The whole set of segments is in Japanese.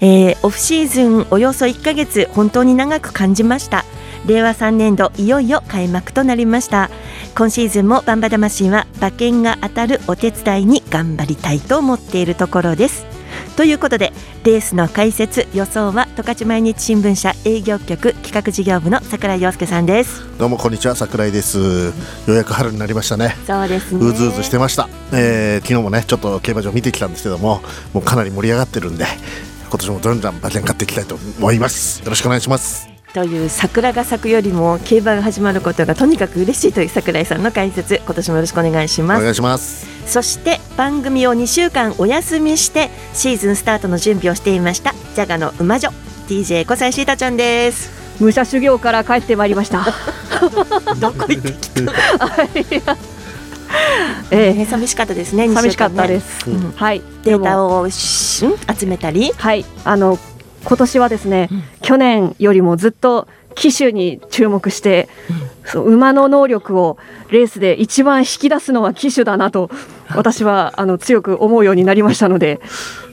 えーオフシーズンおよそ1ヶ月本当に長く感じました。令和3年度いよいよ開幕となりました。今シーズンもバンバ魂は馬券が当たるお手伝いに頑張りたいと思っているところです。ということでレースの解説予想は十勝毎日新聞社営業局企画事業部の桜井陽介さんです。どうもこんにちは桜井です。ようやく春になりましたね。そうですね。うずうずしてました、えー昨日もねちょっと競馬場見てきたんですけどももうかなり盛り上がってるんで今年もどんどん馬券買っていきたいと思います。よろしくお願いします。という桜が咲くよりも競馬が始まることがとにかく嬉しいという桜井さんの解説今年もよろしくお願いします。お願いします。そして番組を2週間お休みしてシーズンスタートの準備をしていましたジャガの馬女 DJ 小西シータちゃんです。武者修行から帰ってまいりました。どこ行ってきた えね寂しかったですねえ、寂しかったすです。うん。はい。データを。をしん集めたり。はい。あの今年はですね、うん。去年よりもずっと騎手に注目して、そう馬の能力をレースで一番引き出すのは騎手だなと私はあの強く思うようになりましたので、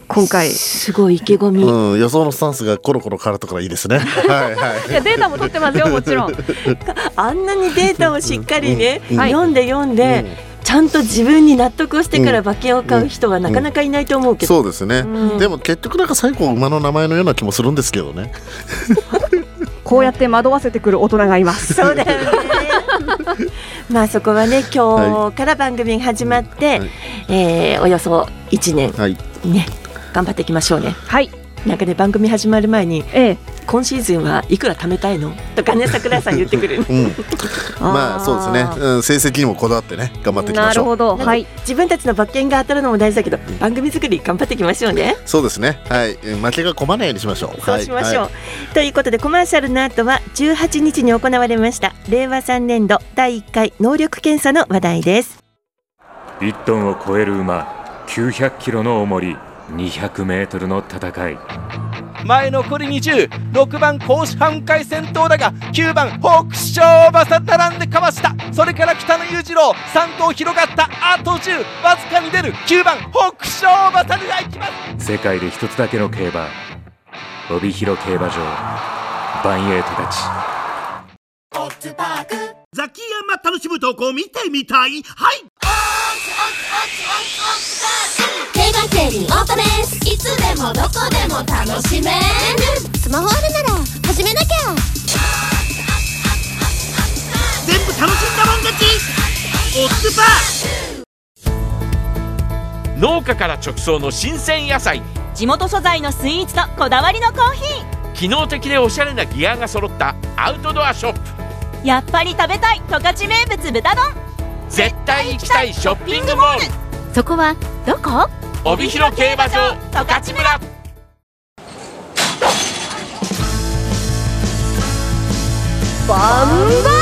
今回。いすごい意気込み、うん予想のスタンスがコロコロ変わるところがいいですね。はいはい。やデータも取ってますよもちろん。あんなにデータをしっかりね、うん。はい読んで読んで、ちゃんと自分に納得をしてから馬券を買う人はなかなかいないと思うけど、そうですね、うん。でも結局なんか最後馬の名前のような気もするんですけどね。こうやって惑わせてくる大人がいます。そうだよね。まあそこはね今日から番組が始まって、はい。えーおよそ1年はい。ね頑張っていきましょうね。はい。なんかね番組始まる前にええ。今シーズンはいくら貯めたいの？とかね桜井さん言ってくる。うん、まあそうですね、うん、成績にもこだわってね頑張っていきましょう。なるほど。はい。自分たちの馬券が当たるのも大事だけど番組作り頑張っていきましょうね。そうですね。はい。えー負けが込まないようにしましょう。そうしましょう、はい。ということでコマーシャルの後は18日に行われました令和3年度第1回能力検査の話題です。1トンを超える馬900キロの重り200メートルの戦い前残り206番甲子半回先頭だが9番北勝馬さ並んでかわした。それから北野裕次郎3頭広がったあと10わずかに出る。9番北勝馬さでが行きます。世界で一つだけの競馬帯広競馬場バンエイトたちザキヤマ楽しむ投稿見てみたい。はい。競馬競輪オートレース。いつでもどこでも楽しめる。スマホあるなら始めなきゃ。全部楽しんだもん勝ち。オッズパー農家から直送の新鮮野菜。地元素材のスイーツとこだわりのコーヒ機能的でおしゃれなギアが揃ったアウトドアショップ。ーやっぱり食べたい十勝名物豚丼。絶対行きたいショッピングモール。そこはどこ？帯広競馬場十勝村。バン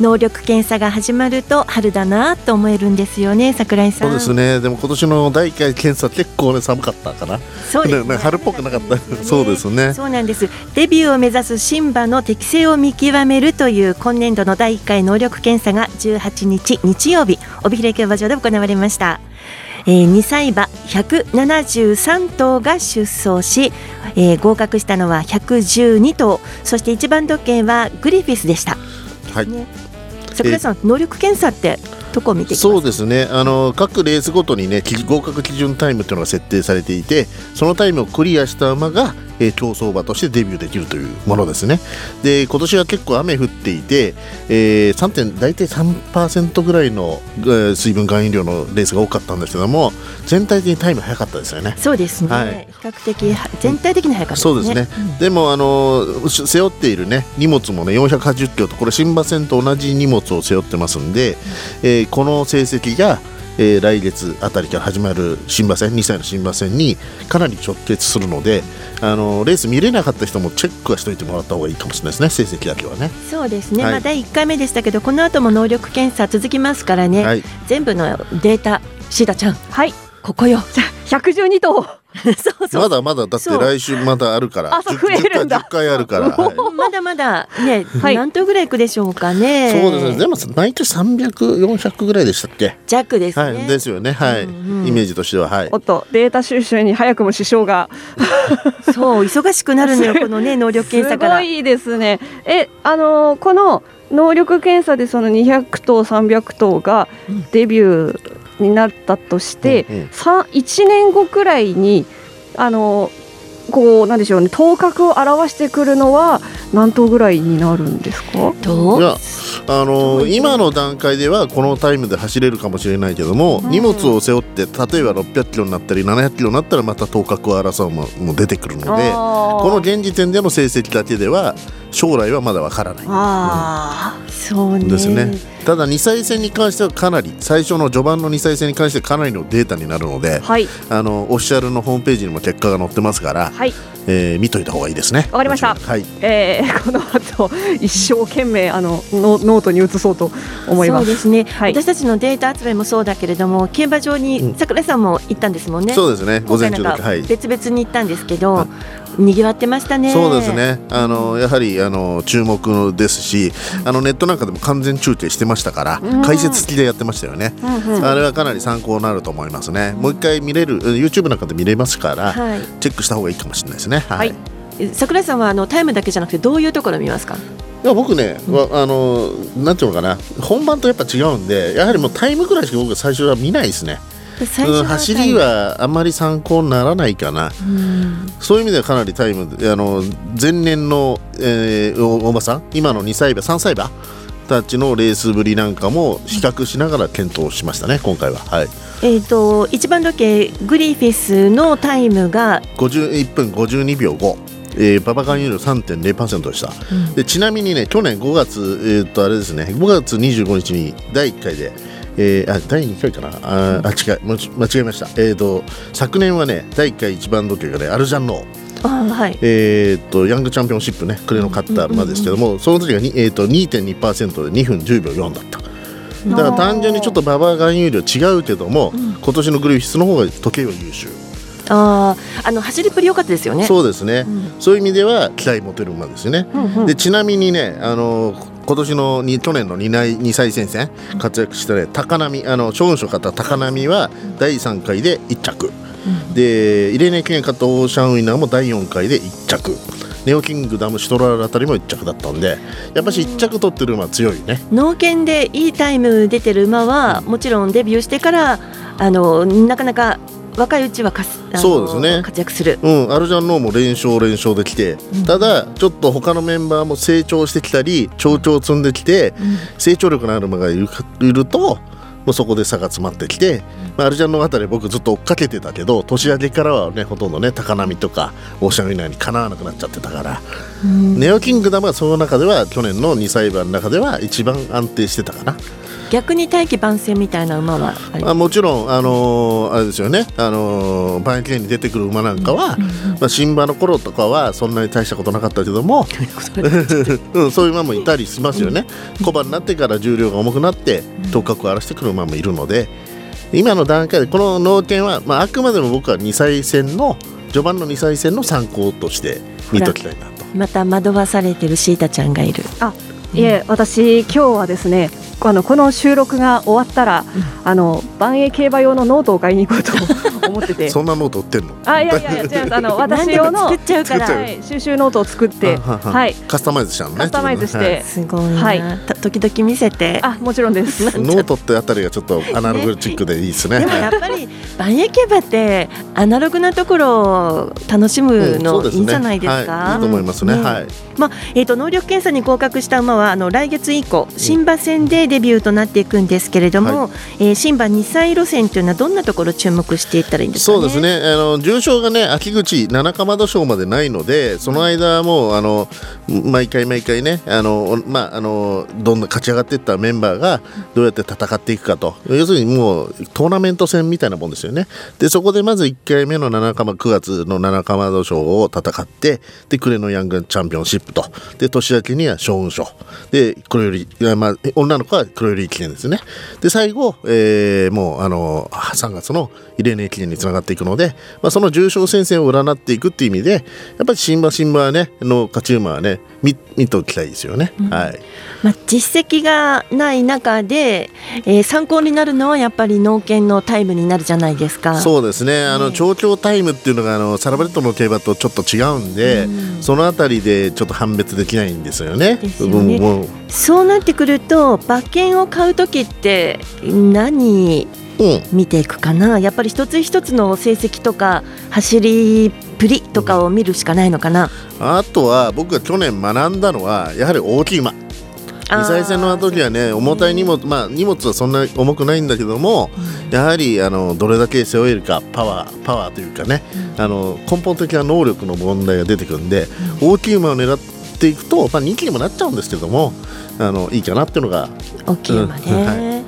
能力検査が始まると春だなと思えるんですよね桜井さん。そうですね。でも今年の第1回検査結構ね寒かったかなそうですね。ね春っぽくなかった。そうですね。そうなんです。デビューを目指す新馬の適性を見極めるという今年度の第1回能力検査が18日日曜日帯広競馬場で行われました、えー、2歳馬173頭が出走し、えー合格したのは112頭。そして一番時計はグリフィスでした。はい。ね桜井さん、能力検査ってどこを見てそうですね。あの各レースごとにねき合格基準タイムっていうのが設定されていてそのタイムをクリアした馬が、えー競走馬としてデビューできるというものですね。で今年は結構雨降っていて、えー、3. 点大体3%ぐらいの、えー水分含有量のレースが多かったんですけども全体的にタイム早かったですよね。そうですね、はい。比較的は全体的に早かったですね。そうですね、でもあのし背負っているね荷物もね480キロとこれ新馬戦と同じ荷物を背負ってますんで、えーこの成績が、えー来月あたりから始まる新馬戦2歳の新馬戦にかなり直結するのであのレース見れなかった人もチェックはしといてもらった方がいいかもしれないですね。成績だけはね。そうですね、はい。まあ第1回目でしたけどこの後も能力検査続きますからね、はい。全部のデータシータちゃん。はい。ここよ。112頭 そうそう。まだまだだって来週まだあるから。増えるんだ。10回10回あるから、はい。まだまだね、はい。何頭ぐらいいくでしょうかね。そうですね。でも毎年300400ぐらいでしたっけ？弱ですね、はい。ですよね。はい、うんうん。イメージとしては。はい。おっとデータ収集に早くも支障が。そう忙しくなるのよ このね能力検査すから。ごいですね。えあのーこの能力検査でその200頭300頭がデビューになったとして、うんうん。さ1年後くらいにあのーこうなんでしょうね頭角を表してくるのは何頭ぐらいになるんですか？どいうやあのー今の段階ではこのタイムで走れるかもしれないけども、荷物を背負って例えば600キロになったり700キロになったらまた頭角を争うもも出てくるのでここの現時点での成績だけでは将来はまだわからない。あそうね。ですね。ただ2歳戦に関してはかなり最初の序盤の2歳戦に関してはかなりのデータになるのでーはい。あのオフィシャルのホームページにも結果が載ってますから、はい。えー見といた方がいいですね。わかりました。はい。えー この後一生懸命あのノノートに移そうと思います。そうですね、はい。私たちのデータ集めもそうだけれども競馬場に桜井さんも行ったんですもんね、そうですね。午前中だけ。はい。別々に行ったんですけど、にぎわってましたね。そうですね。あのやはりあの注目ですしあのネットなんかでも完全中継してましたから、うん。解説付きでやってましたよね、うんうん。あれはかなり参考になると思いますね。もう一回見れる YouTube なんかで見れますから、はい。チェックした方がいいかもしれないですね。はい、はい。井さんはあのタイムだけじゃなくてどういうところを見ますか？いや僕ね、わあのなんていうのかな。本番とやっぱ違うんでやはりもうタイムぐらいしか僕最初は見ないですね、うん走りはあんまり参考にならないかな。うん。そういう意味ではかなりタイムあの前年の、えーおおばさん今の2歳馬3歳馬たちのレースぶりなんかも比較しながら検討しましたね今回は。はい。えっ、と一番時計グリフィスのタイムが、51分52秒5えー、ババカン有料3.0%でした、でちなみにね去年5月、えー、とあれですね5月25日に第1回で、えーあ第2回かな？あーあ違い間違えました、えー、と昨年はね第1回一番時計がねアルジャンノー。あはい。えー、とヤングチャンピオンシップね、クレの勝った馬ですけども、その時がに、えー、と2.2%で2分10秒4だった。だから単純にちょっと馬場含有量違うけども、今年のグリフィスの方が時計は優秀、あーあの走りっぷり良かったですよね。そうですね、ん。そういう意味では期待持てる馬ですよね。でちなみにね、あの今年のに去年の2歳 ,2 歳戦線活躍した、ね、高波あの将軍賞勝った高波は第3回で1着、でイレーネ記念勝ったオーシャンウィナーも第4回で1着。ネオキングダムシュトラールあたりも1着だったんでやっぱし1着取ってる馬は強いね。農研でいいタイム出てる馬はもちろんデビューしてからあのなかなか若いうちはかすそうですね。活躍する。うん、アルジャンノーも連勝連勝できて、ただちょっと他のメンバーも成長してきたり長調積んできて、成長力のある馬がいるかいるともうそこで差が詰まってきて、まあ、アルジャンノーあたり僕ずっと追っかけてたけど年明けからはねほとんどね高波とかオーシャンウィナーにかなわなくなっちゃってたから、ネオキングダムはその中では去年の2歳馬の中では一番安定してたかな。逆に大器晩成みたいな馬はありまあ、もちろん、あのーあれですよね、あのー、バンエに出てくる馬なんかは、まあ、新馬の頃とかはそんなに大したことなかったけども、うん、そういう馬もいたりしますよね、小馬になってから重量が重くなって頭角を荒らしてくる馬もいるので今の段階でこの農研は、まあ、あくまでも僕は2歳戦の序盤の2歳戦の参考として見ときたいなと。また惑わされてるシータちゃんがいるあいえ私今日はですねあのこの収録が終わったら、あのばんえい競馬用のノートを買いに行こうと思ってて。そんなノート売ってんの？あいやいやいや違います。あの 私用の作っちゃうから。はい、収集ノートを作ってあはははい。カスタマイズしたのね。カスタマイズして、はい。すごいな、はい。た時々見せて。あもちろんです。ノートってあたりがちょっとアナログチックでいいですね。でもやっぱりばんえい競馬ってアナログなところを楽しむのいいんじゃないですか、はい、いいと思いますね。ねはい。まあえー、と能力検査に合格した馬はあの来月以降新馬戦でデビューとなっていくんですけれども、えー新馬2歳路線というのはどんなところ注目ししていっらいいんですかね。そうですね。あの重賞がね秋口七かまど賞までないのでその間はもうあの毎回毎回ねあの、まあ、あのどんどん勝ち上がっていったメンバーがどうやって戦っていくかと。要するにもうトーナメント戦みたいなもんですよね。でそこでまず1回目の七か9月の七かまど賞を戦ってで暮れのヤングチャンピオンシップと。で年明けには将軍賞。で黒より、まあ、女の子は黒より記念ですね。で最後、えー、もうあの3月のイレーネ駅伝につながっていくので、まあ、その重賞戦線を占っていくっていう意味でやっぱり新馬新馬はねの勝ち馬はね見見ておきたいですよね、うん。はい。まあ、実績がない中で、えー参考になるのはやっぱり農研のタイムになるじゃないですか。そうですね。あの調教タイムっていうのがあのサラブレッドの競馬とちょっと違うんで、そのあたりでちょっと判別できないんですよね。よね。そうなってくると馬券を買う時って何見ていくかな、やっぱり一つ一つの成績とか走りっぷりとかを見るしかないのかな。あとは僕が去年学んだのはやはり大きい馬。2歳戦の時はね重たい荷物まあ荷物はそんなに重くないんだけども、やはりあのどれだけ背負えるかパワーパワーというかね、あの根本的な能力の問題が出てくるんで、大きい馬を狙っていくと、まあ、人気にもなっちゃうんですけどもあのいいかなっていうのが大きい馬ね。うん。はい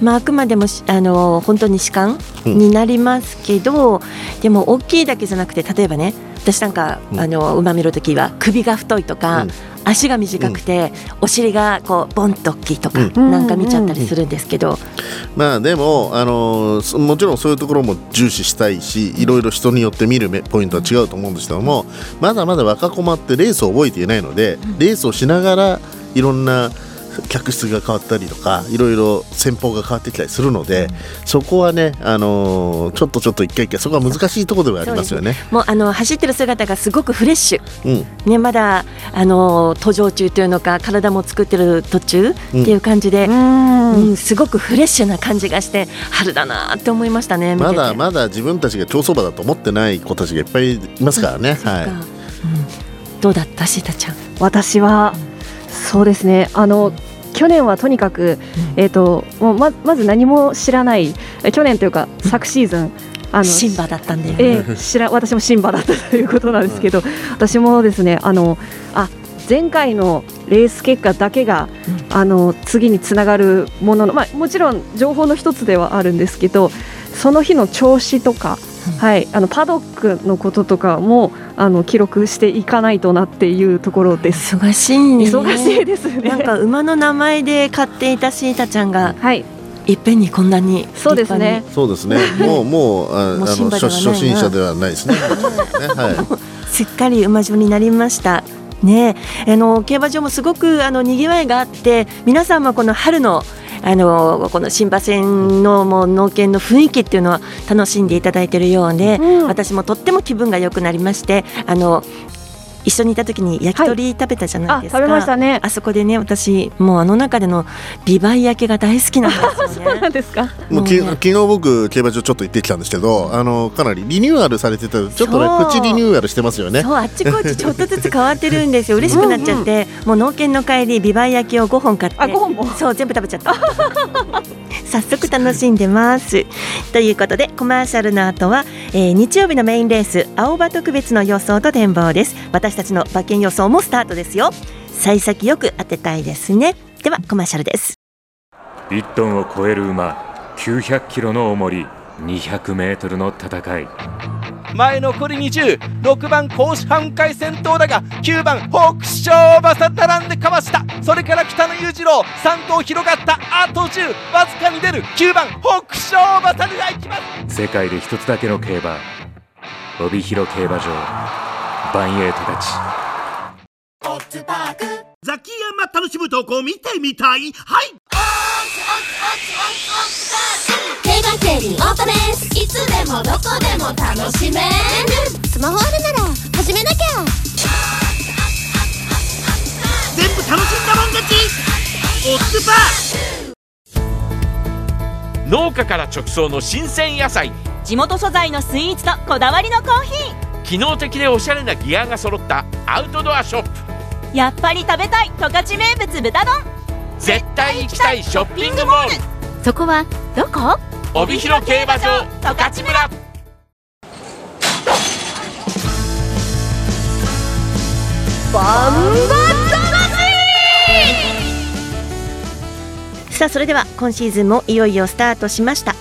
まあ、あくまでもしあの本当に主観うん。になりますけど、でも大きいだけじゃなくて例えばね私なんか、あの馬見るときは首が太いとか、足が短くて、お尻がこうボンと大きいとか、うん。なんか見ちゃったりするんですけど、まあでも、あのもちろんそういうところも重視したいしいろいろ人によって見る目ポイントは違うと思うんですけどもまだまだ若駒ってレースを覚えていないので、レースをしながらいろんな客室が変わったりとかいろいろ戦法が変わってきたりするので、そこはね、あのーちょっとちょっと一回一回そこは難しいところではありますよね。もうあの走ってる姿がすごくフレッシュ、うん。ね、まだあの途上中というのか体も作ってる途中っていう感じで、うん。すごくフレッシュな感じがして春だなって思いましたね。まだまだ自分たちが競走馬だと思ってない子たちがいっぱいいますからね。はい。どうだったシータちゃん？私は、そうですね。あの去年はとにかく、えっ、ともうままず何も知らないえ去年というか昨シーズンあのシンバだったんだよね。ええ知ら私もシンバだったということなんですけど、私もですねあのあ前回のレース結果だけが、あの次につながるものの、まあ、もちろん情報の一つではあるんですけどその日の調子とか、はい、あのパドックのこととかもあの記録していかないとなっていうところです。忙しいね。忙しいですね。なんか馬の名前で買っていたシータちゃんが、はい、いっぺんにこんなにそうですね。そうですね。もう もうああもう新の初心者ではないですね。ね はい。すっかり馬女になりました。ね。え、あの競馬場もすごくあの賑わいがあって、皆さんもこの春のあのこの新馬戦のもう農研の雰囲気っていうのは楽しんでいただいているようで、私もとっても気分が良くなりまして、あの一緒にいた時に焼き鳥食べたじゃないですか。あ食べましたね。あそこでね、私もうあの中でのビバイ焼きが大好きなんですよね。そうなんですか。もうき昨日僕競馬場ちょっと行ってきたんですけど、あのかなりリニューアルされてたちょっとねプチリニューアルしてますよね。そうあっちこっちちょっとずつ変わってるんですよ。嬉しくなっちゃって。もう農研の帰りビバイ焼きを5本買って。あ5本も？そう全部食べちゃった。早速楽しんでます。ということでコマーシャルの後は、えー日曜日のメインレース青葉特別の予想と展望です。私たちの馬券予想もスタートですよ。幸先よく当てたいですね。ではコマーシャルです。1トンを超える馬900キロの重り200メートルの戦い。前残り206番甲子半回先頭だが9番北勝馬さ並んでかわした。それから北野裕次郎3頭広がった。あと10わずかに出る。9番北勝馬さが行きます。世界で一つだけの競馬帯広競馬場バンエイトたち。ザキヤマ楽しむ投稿見てみたい。はい。オートレースいつでもどこでも楽しめるスマホあるなら始めなきゃ全部楽しんだもん勝ちオッズパー農家から直送の新鮮野菜地元素材のスイーツとこだわりのコーヒ機能的でおしゃれなギアが揃ったアウトドアショップ。やっぱり食べたい十勝名物豚丼。絶対行きたいショッピングモール。そこはどこ？帯広競馬場十勝村。バンバさあそれでは今シーズンもいよいよスタートしました。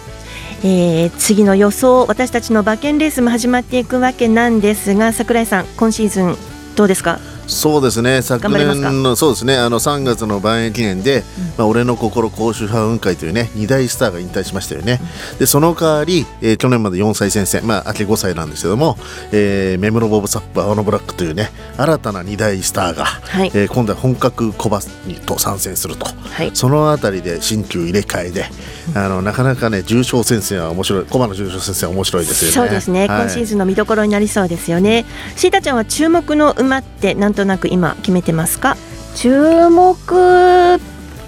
えー、次の予想私たちの馬券レースも始まっていくわけなんですが櫻井さん今シーズンどうですか？そうですね。昨年のそうですね。あの3月の万円記念で、うん、まあ、俺の心公衆派雲海というね2大スターが引退しましたよね、うん、でその代わり、えー、去年まで4歳先生まあ秋5歳なんですけども、えー、メムロボブサップ青のブラックというね新たな2大スターが、はい、えー、今度は本格小バスにと参戦すると、はい、そのあたりで新旧入れ替えで、あのなかなかね重賞先生は面白い駒の重賞先生は面白いですよね。そうですね、はい、今シーズンの見どころになりそうですよね。シータちゃんは注目の馬ってなんとなく今決めてますか？注目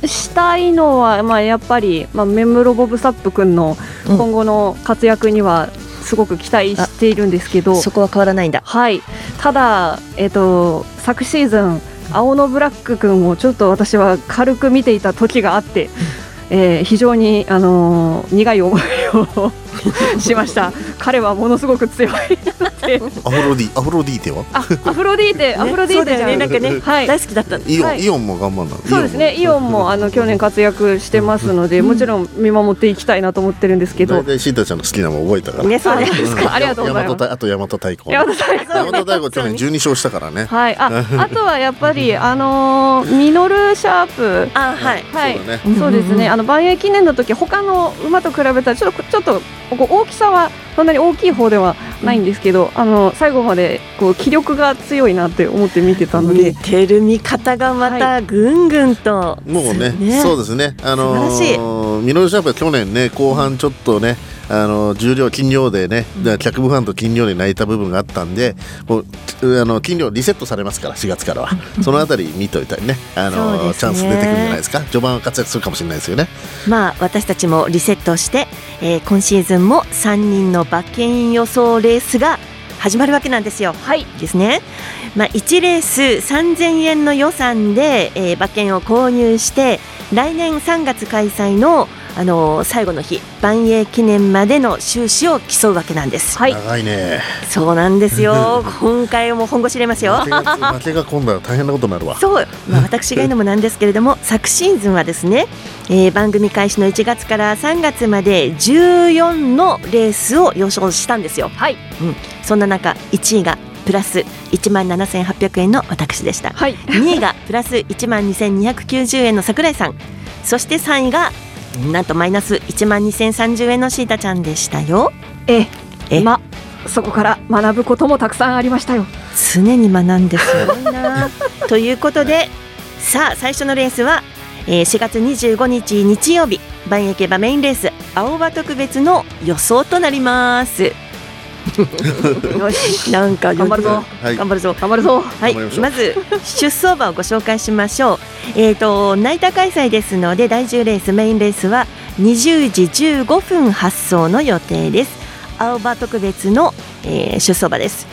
したいのは、まあ、やっぱり、まあ、メムロボブサップ君の今後の活躍にはすごく期待しているんですけど、そこは変わらないんだ。はい。ただ、えーと、昨シーズン青のブラック君をちょっと私は軽く見ていた時があって、えー、非常に、あのー、苦い思いを しました。彼はものすごく強い。アフロディアフロディーテは？アフロディーテ、アフロディーテじゃね。なんかね、はい、大好きだったイオン、イオンも頑張るそうですね。イオンも。あの去年活躍してますので、もちろん見守っていきたいなと思ってるんですけど。大体シータちゃんの好きなも覚えたから。ねそうですかありがとうございます。あと大和太鼓大和太鼓。大和太鼓去年12勝したからね。はい。あ あとはやっぱりあのミノルシャープ。あはい。はい。そうですね。あの万栄記念の時他の馬と比べたらちょっとちょっと大きさはそんなに大きい方ではないんですけど、うん、あの最後までこう気力が強いなって思って見てたので。似てる見方がまたぐんぐんと、はい、もうね、ね、そうですね。あのー、ミノルシャープは去年ね後半ちょっとねあの重量金量でね、客部ファンと金量で泣いた部分があったんでもうあの金量リセットされますから4月からは そのあたり見といたりねあの、ね、チャンス出てくるんじゃないですか序盤は活躍するかもしれないですよねまあ私たちもリセットして、えー、今シーズンも3人の馬券予想レースが始まるわけなんですよ。はい。ですね。まあ1レース3000円の予算で、えー、馬券を購入して来年3月開催のあの最後の日万栄記念までの収支を競うわけなんです。はい、長いね。そうなんですよ。今回も本腰入れますよ。負けが今度は大変なことになるわ。そう、まあ私が言うのもなんですけれども、昨シーズンはですね、えー、番組開始の1月から3月まで14のレースを予想したんですよ。はい。うん。そんな中1位がプラス1万7800円の私でした、はい、2位がプラス1万2290円の櫻井さんそして3位がなんとマイナス1万2030円のシータちゃんでしたよ。ええまそこから学ぶこともたくさんありましたよ。常に学んですご いな。ということでさあ最初のレースは、えー、4月25日日曜日万益馬メインレース青葉特別の予想となりますよしなんか頑張るぞ、はい、頑張るぞ。頑張るぞ。はい。まず出走馬をご紹介しましょう。えっ、ー、とナイター開催ですので第10レースメインレースは20時15分発送の予定です。青葉特別の、えー、出走馬です。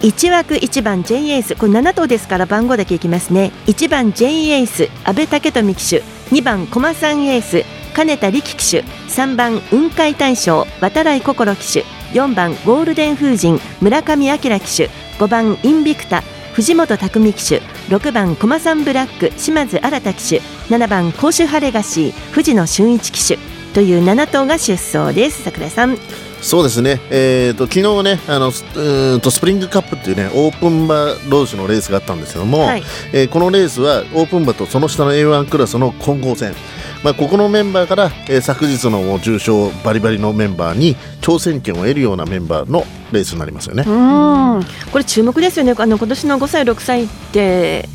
1枠1番 J エース。これ7頭ですから番号だけいきますね。1番 J エース阿部武富騎手。2番駒さんエース金田力騎手。3番雲海大将渡来心騎手4番ゴールデン風神村上明騎手5番インビクタ藤本匠騎手6番駒さんブラック島津新騎手7番甲州ハレガシー藤野俊一騎手という7頭が出走です。桜井さん。そうですね、えーと、昨日ねあのうんとスプリングカップっていうねオープン馬同士のレースがあったんですけども、はい、えー、このレースはオープン馬とその下の A1 クラスの混合戦。まあ、ここのメンバーから、えー、昨日の重賞バリバリのメンバーに挑戦権を得るようなメンバーのレースになりますよね。うん。これ注目ですよね。あの今年の5歳6歳って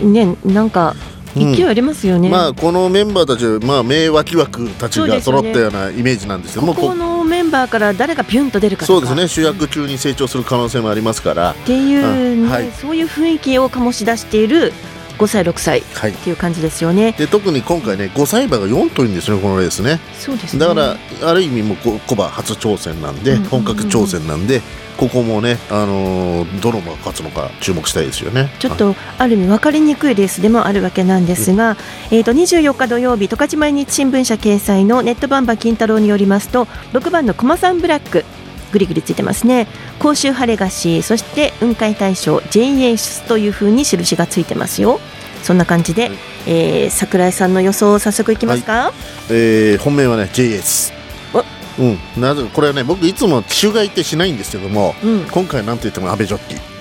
ねなんか勢いありますよね、うん、まあ、このメンバーたちは、まあ、名脇枠たちが揃ったようなイメージなんですけども、ね、このメンバーから誰がピュンと出るかそうですね。主役級に成長する可能性もありますから。っていう、ねはい、そういう雰囲気を醸し出している5歳6歳っていう感じですよね、はい、で特に今回ね5歳馬が4頭いるんですねこのレースね。そうです、ね、だからある意味もコバ初挑戦なんで、本格挑戦なんでここもね、あのー、どの馬が勝つのか注目したいですよね。ちょっとある意味分かりにくいレースでもあるわけなんですが、うん、えー、と24日土曜日十勝毎日新聞社掲載のネットバンバ金太郎によりますと6番の駒さんブラックぐりぐりついてますね。甲州晴れ菓子そして雲海大賞 JA スというふうに印がついてますよ。そんな感じで、えー桜井さんの予想を早速いきますか、えー本命はね JS お。うん。なぜこれはね僕いつも機種買いってしないんですけども、うん。今回なんと言っても安倍ジョッキ。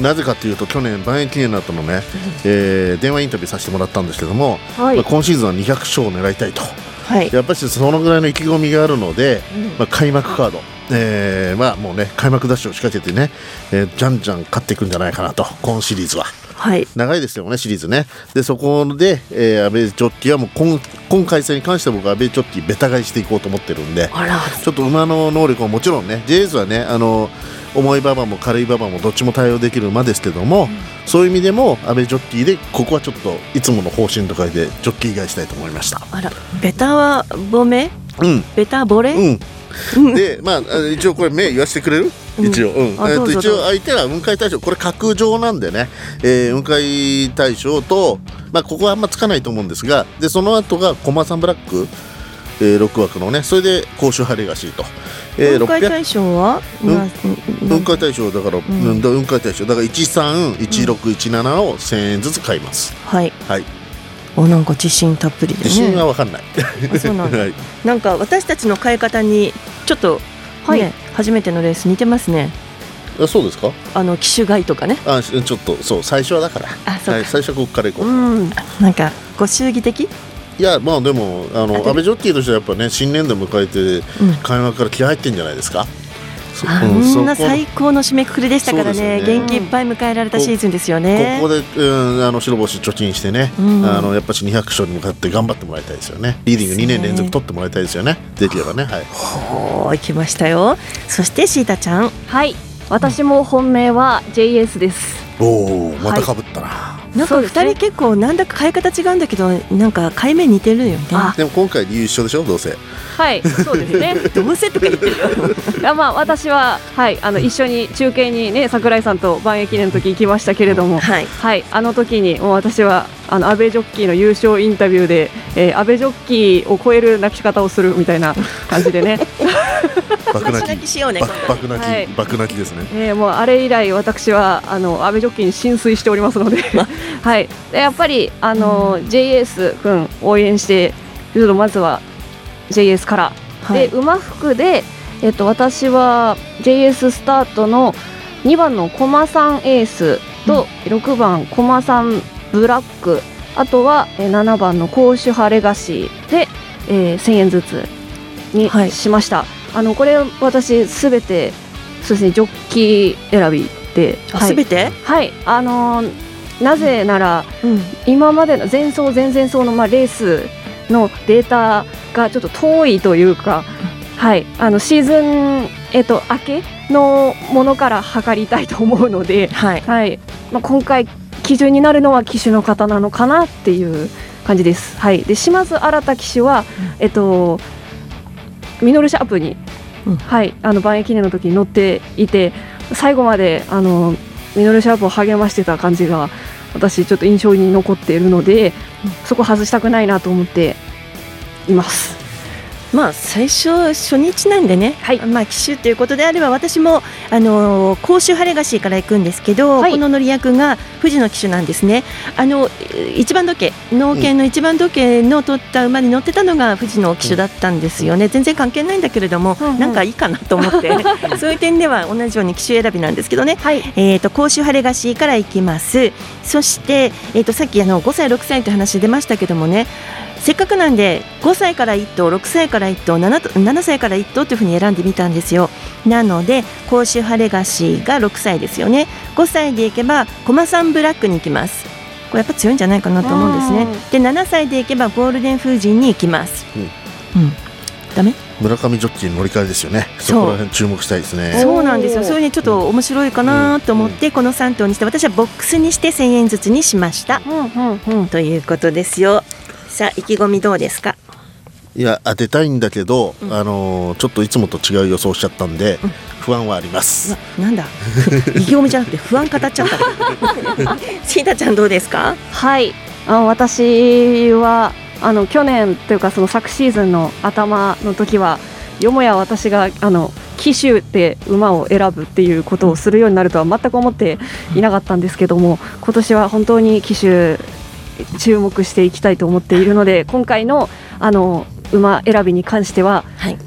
なぜかというと去年万円記念の後のね、えー電話インタビューさせてもらったんですけども、はい。まあ、今シーズンは200勝を狙いたいと。はい。やっぱりそのぐらいの意気込みがあるので、うん。まあ、開幕カード、えーまあもうね開幕ダッシュを仕掛けてね、えーじゃんじゃん勝っていくんじゃないかなと今シリーズは。はい。長いですよねシリーズね。でそこで、えー、安倍ジョッキーはもう今今回戦に関しては僕は安倍ジョッキーベタ買いしていこうと思ってるんであら。ちょっと馬の能力はもちろんね JS はねあの重い馬場も軽い馬場もどっちも対応できる馬ですけども、そういう意味でも安倍ジョッキーでここはちょっといつもの方針とかでジョッキー以外したいと思いました。あらベタはボメ？うん。ベタボレ、うん、でまああ一応これ目言わせてくれる？うん。一応、うん。えっと一応相手は雲海大将。これ格上なんでね、えー雲海大将と、まあ、ここはあんまつかないと思うんですがでその後が駒さんブラック、えー、6枠のね。それで甲州ハレガシーと、えー、600雲海大賞は、うんな雲海大将だから、ん。うん、だ雲海大将。だから131617を1000円ずつ買います。はい。はいおなんか自信たっぷりでね。自信は分かんない、あそうなんだ。はい。なんか私たちの買い方にちょっと、ねはい。初めてのレース似てますね。あそうですか？あの機種買いとかね。あちょっとそう最初はだから。あそうか。はい、最初はここから行こう、うん。なんかご祝儀的？いやまあでもあの安倍ジョッキーとしてはやっぱね新年度迎えてうん。開幕から気合入ってんじゃないですか？そこん。な最高の締めくくりでしたからね。ね。元気いっぱい迎えられたシーズンですよね。ここで、うん、あの白星貯金してね、うん。あのやっぱし200勝に向かって頑張ってもらいたいですよね。リーディング2年連続取ってもらいたいですよね。できればね。はい。おー来ましたよ。そしてシータちゃん。はい。私も本命は JS です。おおまた被ったな。なんか二人結構なんだか買い方違うんだけどなんか買い目似てるよね。あ。でも今回理由一緒でしょ？どうせ。はいそうですね。どうせとか言ってるよ。いやまあ私ははいあの一緒に中継にね桜井さんと万駅伝の時行きましたけれども、はい。はいあの時にもう私はあの安倍ジョッキーの優勝インタビューで、えー、安倍ジョッキーを超える泣き方をするみたいな感じでね、爆泣泣き。きしようねば爆泣き、はい。爆泣きですね。えーもうあれ以来私はあの安倍ジョッキーに浸水しておりますので、はい。でやっぱりあの、JS 君応援してちょっとまずは JS から。はい。で馬服で、えっと、私は JS スタートの2番のコマさんエースと、6番コマさんブラック。あとはえー7番の甲州ハレガシーで、えー1000円ずつにはい。しました、あのこれ私すべてそうですねジョッキー選びではい。あすべて？はい。あのーなぜなら、うん。今までの前走前々走のまあレースのデータがちょっと遠いというか、はい、あのシーズン、えっと明けのものから測りたいと思うので、はい。はい。まあ、今回基準になるのは騎手の方なのかなっていう感じです。はい、で島津新騎手は、えっとミノルシャープに、うんはい、あの万駅記念の時に乗っていて最後まであのミノルシャープを励ましてた感じが私ちょっと印象に残っているので、そこ外したくないなと思っています。まあ最初初日なんでね、はい。まあ機種ということであれば私もあの甲州ハレガシーから行くんですけど、はい。この乗り役が富士の騎手なんですね。あの一番時計農研の一番時計の取った馬に乗ってたのが富士の騎手だったんですよね。全然関係ないんだけれども、うんうん。なんかいいかなと思って、そういう点では同じように騎手選びなんですけどね。はい、えー、と甲州ハレガシーからいきます。そして、えー、とさっきあの5歳6歳って話出ましたけどもねせっかくなんで5歳から1頭6歳から1頭 7, と7歳から1頭というふうに選んでみたんですよ。なので甲州ハレガシーが6歳ですよね。5歳でいけばコマサンブラックに行きます。これやっぱ強いんじゃないかなと思うんですね。で7歳でいけばゴールデン風神に行きます。うん、ダメ？村上ジョッキーの乗り換えですよね。そこら辺注目したいですね。そう。なんですよ。それにちょっと面白いかなと思って、この3頭にして、私はボックスにして1000円ずつにしました。うんうんうん、ということですよ。さあ、意気込みどうですか？いや当てたいんだけど、あのーちょっといつもと違う予想しちゃったんで、不安はあります。なんだ？意気込みじゃなくて、不安語っちゃった。シータちゃんどうですか？はいあ私はあの去年というかその昨シーズンの頭の時はよもや私があの騎手で馬を選ぶっていうことをするようになるとは全く思っていなかったんですけども今年は本当に騎手注目していきたいと思っているので今回のあの馬選びに関しては、はい。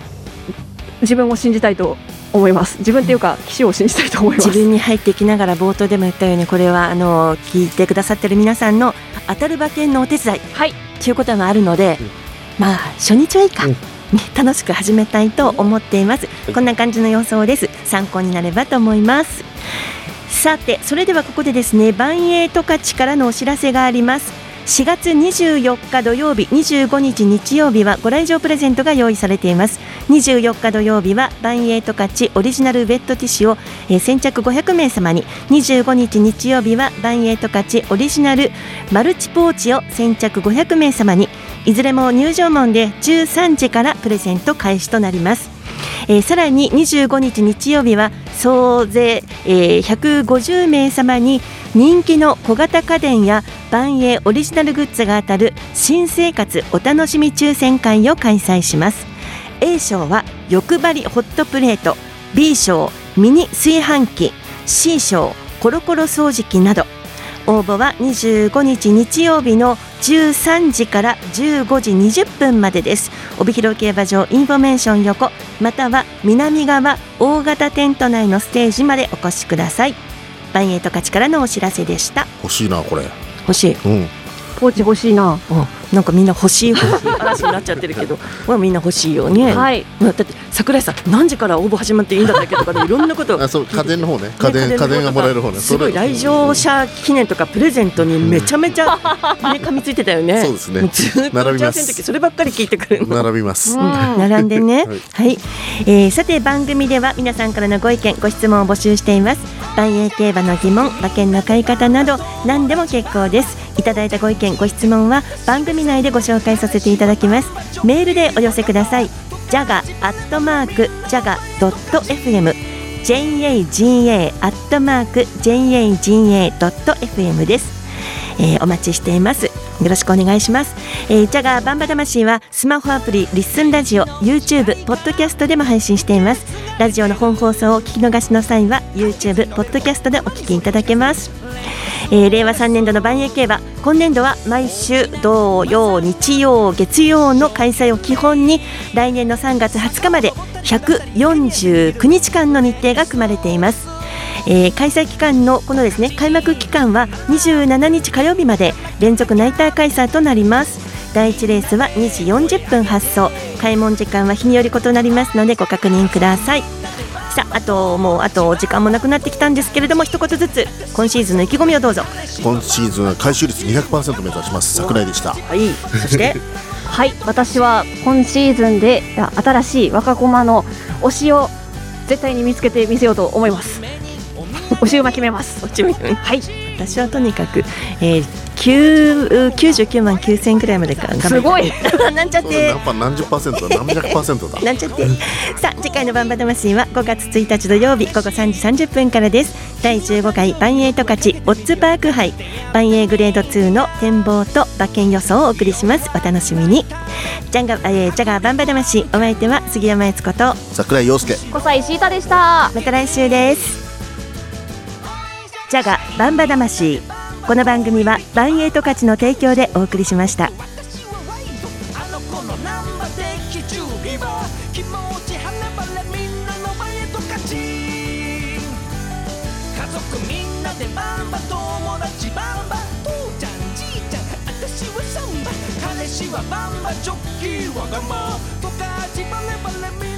自分を信じたいと思います。自分っていうか騎手を信じたいと思います。自分に入っていきながら冒頭でも言ったようにこれはあの聞いてくださってる皆さんの当たる馬券のお手伝い。はい。ということもあるので、まあ初日はいいか、うん。ね、楽しく始めたいと思っています、こんな感じの予想です。参考になればと思いますさてそれではここでですね万栄十勝からのお知らせがあります。4月24日土曜日25日日曜日はご来場プレゼントが用意されています。24日土曜日は万栄十勝オリジナルウェットティッシュを、えー先着500名様に25日日曜日は万栄十勝オリジナルマルチポーチを先着500名様にいずれも入場門で13時からプレゼント開始となります。えーさらに25日日曜日は総勢、えー150名様に人気の小型家電や万栄オリジナルグッズが当たる新生活お楽しみ抽選会を開催します。A 賞は欲張りホットプレート。B 賞ミニ炊飯器。C 賞コロコロ掃除機など。応募は25日日曜日の13時から15時20分までです。帯広競馬場インフォメーション横または南側大型テント内のステージまでお越しください。ばんえい十勝からのお知らせでした。欲しいなこれ。欲しい。うん。ポーチ欲しいな。なんかみんな欲しい。欲しい嵐になっちゃってるけど。まあみんな欲しいよね、はい。だって桜井さん何時から応募始まっていいんだっけとかでいろんなこと あそう家電の方ね。家電家電がもらえる方ね。すごいそれ来場者記念とかプレゼントにめちゃめちゃ、ね、噛みついてたよね。そうですね。並びます。そればっかり聞いてくるの。並びます。並んでね、はい。はい、えーさて番組では皆さんからのご意見ご質問を募集しています。万栄競馬の疑問馬券の買い方など何でも結構です。いただいたご意見ご質問は番組内でご紹介させていただきます。メールでお寄せくださいジャガアットマークジャガドット FM JAGA アットマーク JAGA ドット FM です。えーお待ちしています。よろしくお願いします、えー、ジャガーバンバ魂はスマホアプリリッスンラジオ YouTube ポッドキャストでも配信しています。ラジオの本放送を聞き逃しの際は YouTube ポッドキャストでお聞きいただけます。えー令和3年度の万栄競馬今年度は毎週土曜日曜月曜の開催を基本に来年の3月20日まで149日間の日程が組まれています。えー開催期間のこのですね開幕期間は27日火曜日まで連続ナイター開催となります。第1レースは2時40分発送。開門時間は日により異なりますのでご確認ください。さああともうあと時間もなくなってきたんですけれども一言ずつ今シーズンの意気込みをどうぞ。今シーズンは回収率200%目指します。桜井でした。はい。そして？はい。私は今シーズンで新しい若駒の推しを絶対に見つけてみせようと思います推し馬決めます。こっち向いてはい。私はとにかく、えー、9 99万9000くらいまでかすごい。なんちゃって。何パー何十パーセントだ。何百パーセントだ。なんちゃって。さあ次回のバンバ魂は5月1日土曜日午後3時30分からです。第15回万栄十勝オッズパーク杯。万栄グレード2の展望と馬券予想をお送りします。お楽しみに。ジャンガ、えー、ジャガーバンバ魂お相手は杉山悦子と桜井陽介。小西シータでした。また来週ですバンバ魂。この番組は万栄十勝の提供でお送りしました。バ的準備は気持ち離れみんなの前と勝ち。家族みんなでバンバ友達バンバ父ちゃんじいちゃん私はサンバ。彼氏はバンバジョッキーわがまとかちバレバレみん